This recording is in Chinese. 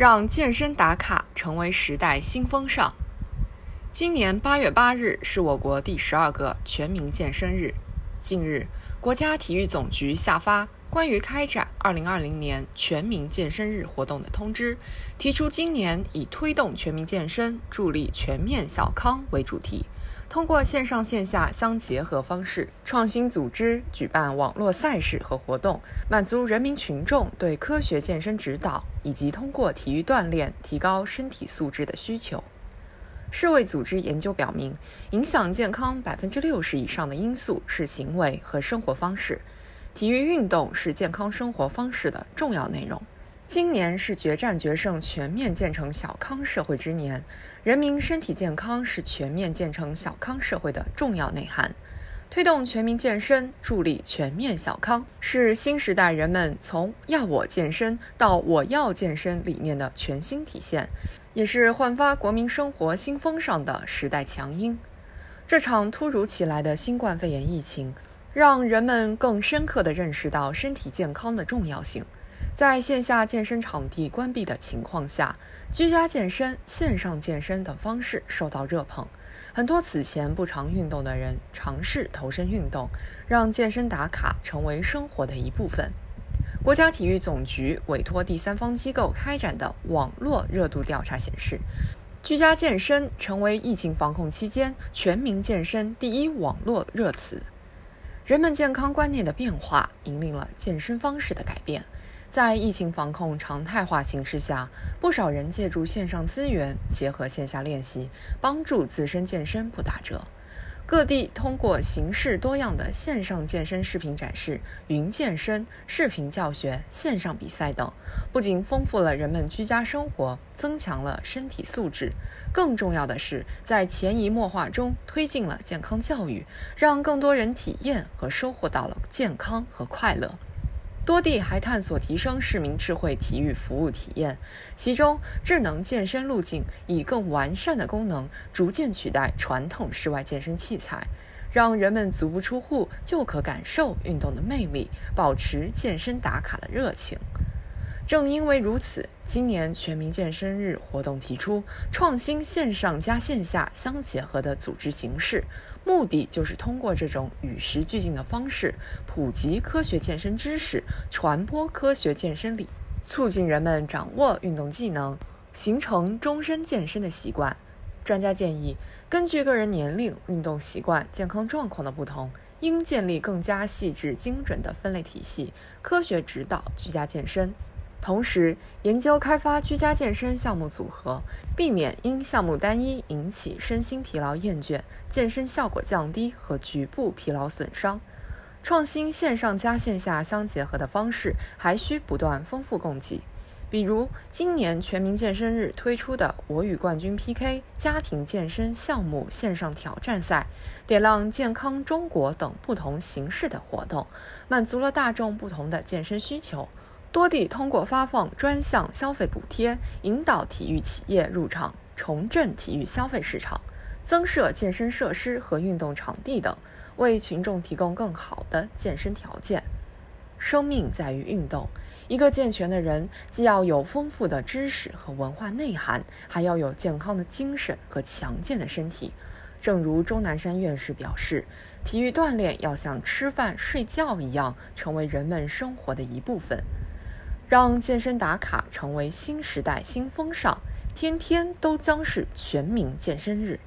让健身打卡成为时代新风尚。今年八月八日是我国第十二个全民健身日。近日，国家体育总局下发关于开展二零二零年全民健身日活动的通知，提出今年以推动全民健身、助力全面小康为主题。通过线上线下相结合方式，创新组织举办网络赛事和活动，满足人民群众对科学健身指导以及通过体育锻炼提高身体素质的需求。世卫组织研究表明，影响健康百分之六十以上的因素是行为和生活方式，体育运动是健康生活方式的重要内容。今年是决战决胜、全面建成小康社会之年，人民身体健康是全面建成小康社会的重要内涵。推动全民健身，助力全面小康，是新时代人们从“要我健身”到“我要健身”理念的全新体现，也是焕发国民生活新风尚的时代强音。这场突如其来的新冠肺炎疫情，让人们更深刻地认识到身体健康的重要性。在线下健身场地关闭的情况下，居家健身、线上健身等方式受到热捧。很多此前不常运动的人尝试投身运动，让健身打卡成为生活的一部分。国家体育总局委托第三方机构开展的网络热度调查显示，居家健身成为疫情防控期间全民健身第一网络热词。人们健康观念的变化，引领了健身方式的改变。在疫情防控常态化形势下，不少人借助线上资源，结合线下练习，帮助自身健身不打折。各地通过形式多样的线上健身视频展示、云健身、视频教学、线上比赛等，不仅丰富了人们居家生活，增强了身体素质，更重要的是，在潜移默化中推进了健康教育，让更多人体验和收获到了健康和快乐。多地还探索提升市民智慧体育服务体验，其中智能健身路径以更完善的功能逐渐取代传统室外健身器材，让人们足不出户就可感受运动的魅力，保持健身打卡的热情。正因为如此，今年全民健身日活动提出创新线上加线下相结合的组织形式，目的就是通过这种与时俱进的方式，普及科学健身知识，传播科学健身理，促进人们掌握运动技能，形成终身健身的习惯。专家建议，根据个人年龄、运动习惯、健康状况的不同，应建立更加细致精准的分类体系，科学指导居家健身。同时，研究开发居家健身项目组合，避免因项目单一引起身心疲劳厌倦、健身效果降低和局部疲劳损伤。创新线上加线下相结合的方式，还需不断丰富供给。比如，今年全民健身日推出的“我与冠军 PK” 家庭健身项目线上挑战赛，点亮健康中国等不同形式的活动，满足了大众不同的健身需求。多地通过发放专项消费补贴，引导体育企业入场，重振体育消费市场，增设健身设施和运动场地等，为群众提供更好的健身条件。生命在于运动，一个健全的人既要有丰富的知识和文化内涵，还要有健康的精神和强健的身体。正如钟南山院士表示，体育锻炼要像吃饭睡觉一样，成为人们生活的一部分。让健身打卡成为新时代新风尚，天天都将是全民健身日。